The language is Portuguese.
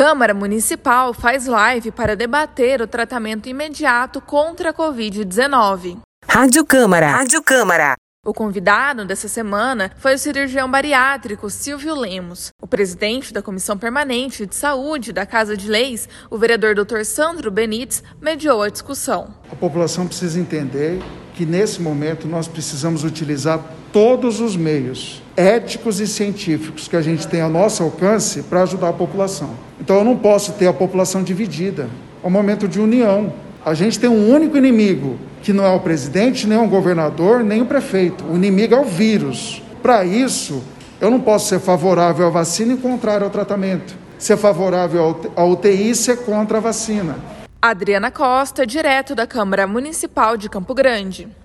Câmara Municipal faz live para debater o tratamento imediato contra a Covid-19. Rádio Câmara. Rádio Câmara. O convidado dessa semana foi o cirurgião bariátrico Silvio Lemos. O presidente da Comissão Permanente de Saúde da Casa de Leis, o vereador Dr. Sandro Benites, mediou a discussão. A população precisa entender que nesse momento nós precisamos utilizar todos os meios éticos e científicos que a gente tem ao nosso alcance para ajudar a população. Então eu não posso ter a população dividida. É um momento de união. A gente tem um único inimigo, que não é o presidente, nem o governador, nem o prefeito. O inimigo é o vírus. Para isso, eu não posso ser favorável à vacina e contrário ao tratamento. Ser favorável à UTI e ser contra a vacina. Adriana Costa, direto da Câmara Municipal de Campo Grande.